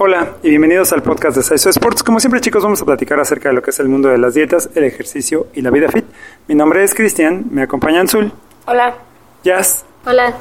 Hola y bienvenidos al podcast de Saiso Sports. Como siempre chicos vamos a platicar acerca de lo que es el mundo de las dietas, el ejercicio y la vida fit. Mi nombre es Cristian, me acompañan Zul, Hola. Jazz Hola.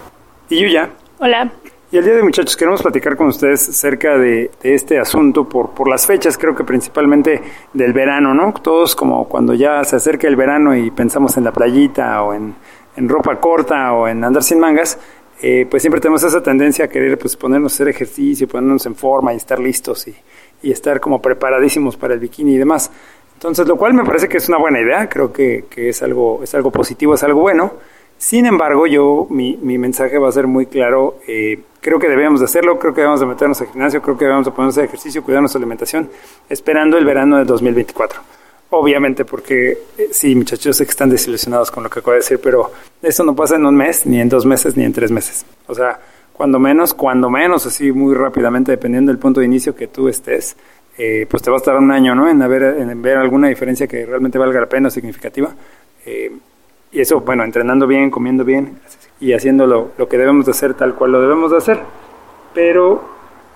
y Yuya. Hola. Y el día de hoy, muchachos queremos platicar con ustedes acerca de, de este asunto por, por las fechas, creo que principalmente del verano, ¿no? Todos como cuando ya se acerca el verano y pensamos en la playita o en, en ropa corta o en andar sin mangas, eh, pues siempre tenemos esa tendencia a querer pues ponernos a hacer ejercicio, ponernos en forma y estar listos y, y estar como preparadísimos para el bikini y demás. Entonces, lo cual me parece que es una buena idea, creo que, que es, algo, es algo positivo, es algo bueno. Sin embargo, yo, mi, mi mensaje va a ser muy claro, eh, creo que debemos de hacerlo, creo que debemos de meternos al gimnasio, creo que debemos de ponernos a ejercicio, cuidar nuestra alimentación, esperando el verano de 2024. Obviamente, porque eh, sí, muchachos, sé que están desilusionados con lo que acabo de decir, pero esto no pasa en un mes, ni en dos meses, ni en tres meses. O sea, cuando menos, cuando menos, así muy rápidamente, dependiendo del punto de inicio que tú estés, eh, pues te va a estar un año, ¿no? En, haber, en ver alguna diferencia que realmente valga la pena o significativa. Eh, y eso, bueno, entrenando bien, comiendo bien y haciendo lo, que debemos de hacer tal cual lo debemos de hacer. Pero,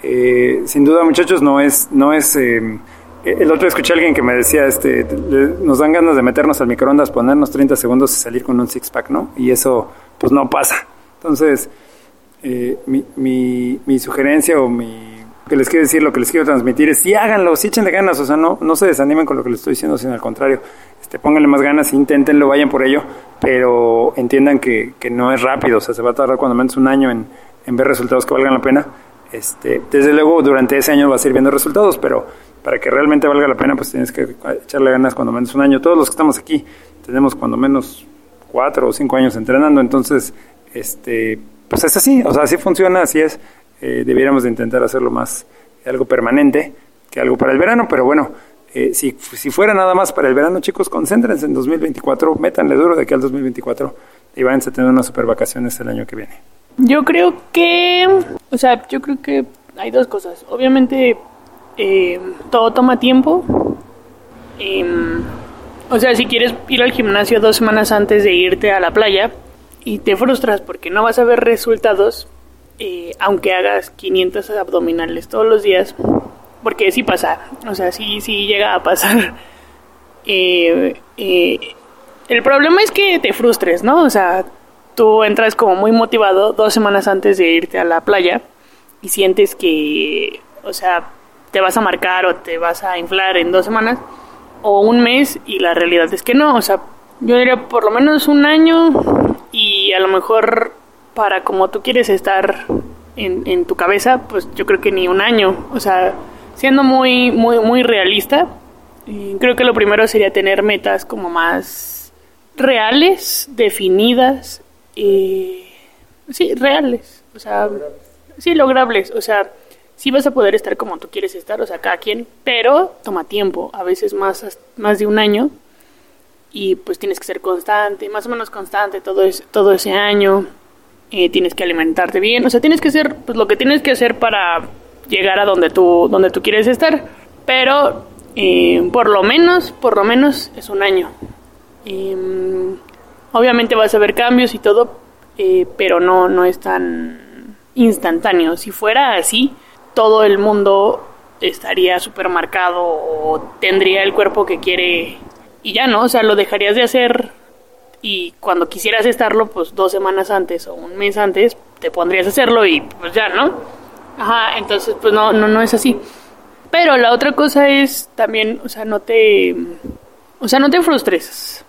eh, sin duda, muchachos, no es... No es eh, el otro escuché a alguien que me decía, este, nos dan ganas de meternos al microondas, ponernos 30 segundos y salir con un six-pack, ¿no? Y eso, pues no pasa. Entonces, eh, mi, mi, mi, sugerencia o mi que les quiero decir, lo que les quiero transmitir es sí háganlo, sí echen de ganas, o sea, no, no se desanimen con lo que les estoy diciendo, sino al contrario, este, pónganle más ganas, inténtenlo, vayan por ello, pero entiendan que, que no es rápido, o sea, se va a tardar cuando menos un año en, en ver resultados que valgan la pena. Este, desde luego, durante ese año vas a ir viendo resultados, pero para que realmente valga la pena, pues tienes que echarle ganas cuando menos un año. Todos los que estamos aquí tenemos cuando menos cuatro o cinco años entrenando, entonces, este, pues es así, o sea, así funciona, así es. Eh, debiéramos de intentar hacerlo más algo permanente que algo para el verano, pero bueno, eh, si, si fuera nada más para el verano, chicos, concéntrense en 2024, métanle duro de aquí al 2024 y váyanse a tener unas super vacaciones el año que viene. Yo creo que, o sea, yo creo que hay dos cosas. Obviamente, eh, todo toma tiempo. Eh, o sea, si quieres ir al gimnasio dos semanas antes de irte a la playa y te frustras porque no vas a ver resultados, eh, aunque hagas 500 abdominales todos los días, porque sí pasa, o sea, sí, sí llega a pasar. Eh, eh, el problema es que te frustres, ¿no? O sea, tú entras como muy motivado dos semanas antes de irte a la playa y sientes que, o sea, te vas a marcar o te vas a inflar en dos semanas o un mes y la realidad es que no, o sea, yo diría por lo menos un año y a lo mejor para como tú quieres estar en, en tu cabeza, pues yo creo que ni un año, o sea, siendo muy, muy, muy realista, creo que lo primero sería tener metas como más reales, definidas, eh, sí, reales, o sea, sí, logrables, o sea, sí vas a poder estar como tú quieres estar, o sea, cada quien, pero toma tiempo, a veces más, más de un año, y pues tienes que ser constante, más o menos constante todo, es, todo ese año, eh, tienes que alimentarte bien, o sea, tienes que hacer pues, lo que tienes que hacer para llegar a donde tú, donde tú quieres estar, pero eh, por lo menos, por lo menos es un año. Eh, obviamente vas a ver cambios y todo, eh, pero no, no es tan instantáneo. Si fuera así, todo el mundo estaría súper marcado o tendría el cuerpo que quiere y ya no, o sea, lo dejarías de hacer y cuando quisieras estarlo, pues dos semanas antes o un mes antes, te pondrías a hacerlo y pues ya, ¿no? Ajá, entonces pues no, no, no es así. Pero la otra cosa es también, o sea, no te, o sea, no te frustres,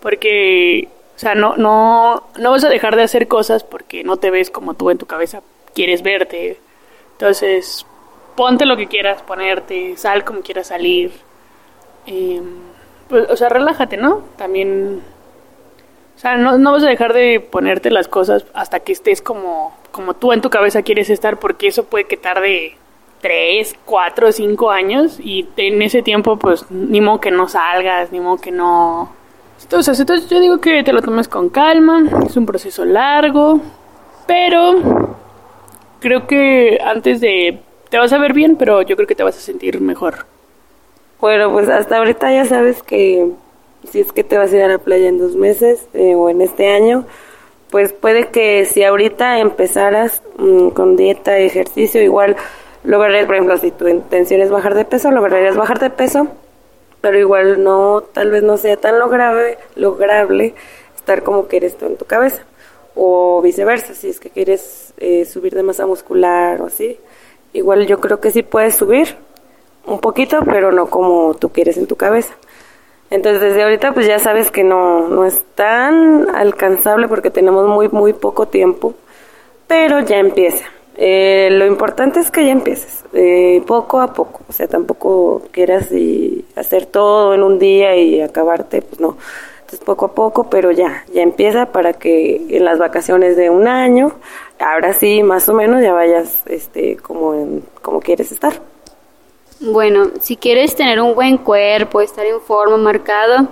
porque, o sea, no, no, no vas a dejar de hacer cosas porque no te ves como tú en tu cabeza quieres verte. Entonces, ponte lo que quieras ponerte, sal como quieras salir. Eh, pues, o sea, relájate, ¿no? También, o sea, no, no vas a dejar de ponerte las cosas hasta que estés como, como tú en tu cabeza quieres estar, porque eso puede que tarde tres, cuatro, cinco años y en ese tiempo pues ni modo que no salgas, ni modo que no... Entonces, entonces yo digo que te lo tomes con calma, es un proceso largo, pero creo que antes de... Te vas a ver bien, pero yo creo que te vas a sentir mejor. Bueno, pues hasta ahorita ya sabes que si es que te vas a ir a la playa en dos meses eh, o en este año, pues puede que si ahorita empezaras mmm, con dieta, ejercicio, igual lograrías, por ejemplo, si tu intención es bajar de peso, lograrías bajar de peso, pero igual no, tal vez no sea tan lograble, lograble estar como quieres tú en tu cabeza. O viceversa, si es que quieres eh, subir de masa muscular o así, igual yo creo que sí puedes subir un poquito, pero no como tú quieres en tu cabeza. Entonces desde ahorita pues ya sabes que no, no es tan alcanzable porque tenemos muy, muy poco tiempo, pero ya empieza. Eh, lo importante es que ya empieces, eh, poco a poco, o sea, tampoco quieras y hacer todo en un día y acabarte, pues no. Poco a poco, pero ya, ya empieza para que en las vacaciones de un año, ahora sí, más o menos, ya vayas este, como, como quieres estar. Bueno, si quieres tener un buen cuerpo, estar en forma, marcado,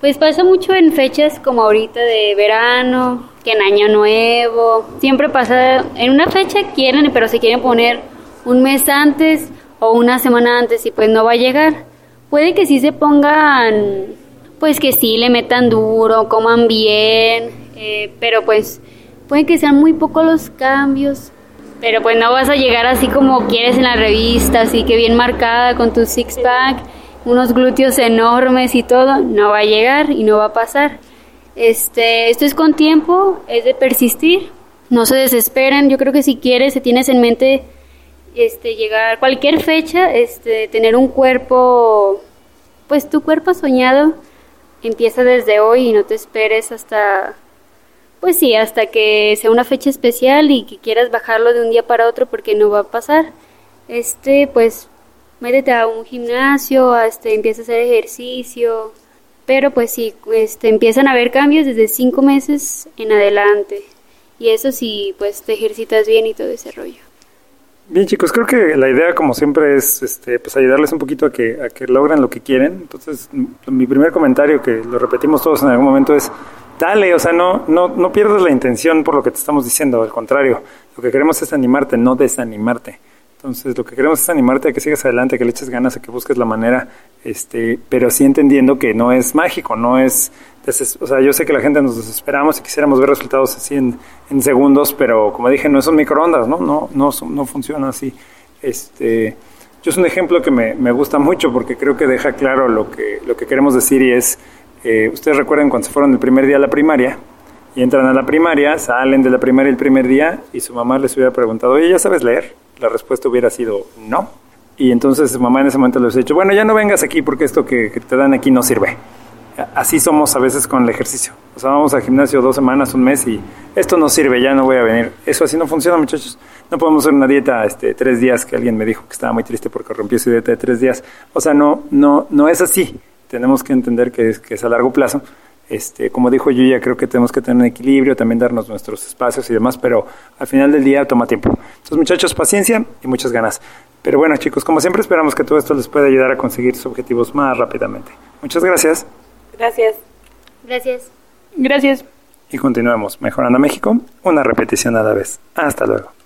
pues pasa mucho en fechas como ahorita de verano, que en Año Nuevo. Siempre pasa, en una fecha quieren, pero se quieren poner un mes antes o una semana antes y pues no va a llegar. Puede que sí se pongan, pues que sí le metan duro, coman bien, eh, pero pues puede que sean muy pocos los cambios. Pero pues no vas a llegar así como quieres en la revista, así que bien marcada con tu six pack unos glúteos enormes y todo, no va a llegar y no va a pasar. Este, esto es con tiempo, es de persistir, no se desesperen, yo creo que si quieres, si tienes en mente este llegar cualquier fecha, este tener un cuerpo pues tu cuerpo soñado empieza desde hoy y no te esperes hasta pues sí, hasta que sea una fecha especial y que quieras bajarlo de un día para otro porque no va a pasar. Este, pues métete a un gimnasio, este, empieza a hacer ejercicio, pero pues sí, este, empiezan a haber cambios desde cinco meses en adelante. Y eso sí, pues te ejercitas bien y todo ese rollo. Bien chicos, creo que la idea como siempre es este, pues ayudarles un poquito a que, a que logren lo que quieren. Entonces, mi primer comentario, que lo repetimos todos en algún momento, es dale, o sea, no, no, no pierdas la intención por lo que te estamos diciendo, al contrario, lo que queremos es animarte, no desanimarte. Entonces, lo que queremos es animarte a que sigas adelante, a que le eches ganas, a que busques la manera, este, pero sí entendiendo que no es mágico, no es, o sea, yo sé que la gente nos desesperamos y quisiéramos ver resultados así en, segundos, pero como dije, no son microondas, ¿no? No, no, no funciona así. Este, yo es un ejemplo que me, me, gusta mucho porque creo que deja claro lo que, lo que queremos decir y es, eh, ustedes recuerden cuando se fueron el primer día a la primaria, y entran a la primaria, salen de la primaria el primer día y su mamá les hubiera preguntado, oye, ¿ya sabes leer? la respuesta hubiera sido no. Y entonces mamá en ese momento les ha dicho, bueno, ya no vengas aquí porque esto que, te dan aquí no sirve. Así somos a veces con el ejercicio. O sea, vamos al gimnasio dos semanas, un mes y esto no sirve, ya no voy a venir. Eso así no funciona, muchachos. No podemos hacer una dieta este, tres días, que alguien me dijo que estaba muy triste porque rompió su dieta de tres días. O sea, no, no, no es así. Tenemos que entender que es, que es a largo plazo este, como dijo Yuya, creo que tenemos que tener un equilibrio, también darnos nuestros espacios y demás, pero al final del día toma tiempo. Entonces, muchachos, paciencia y muchas ganas. Pero bueno, chicos, como siempre esperamos que todo esto les pueda ayudar a conseguir sus objetivos más rápidamente. Muchas gracias. Gracias. Gracias. Gracias. Y continuemos mejorando México, una repetición a la vez. Hasta luego.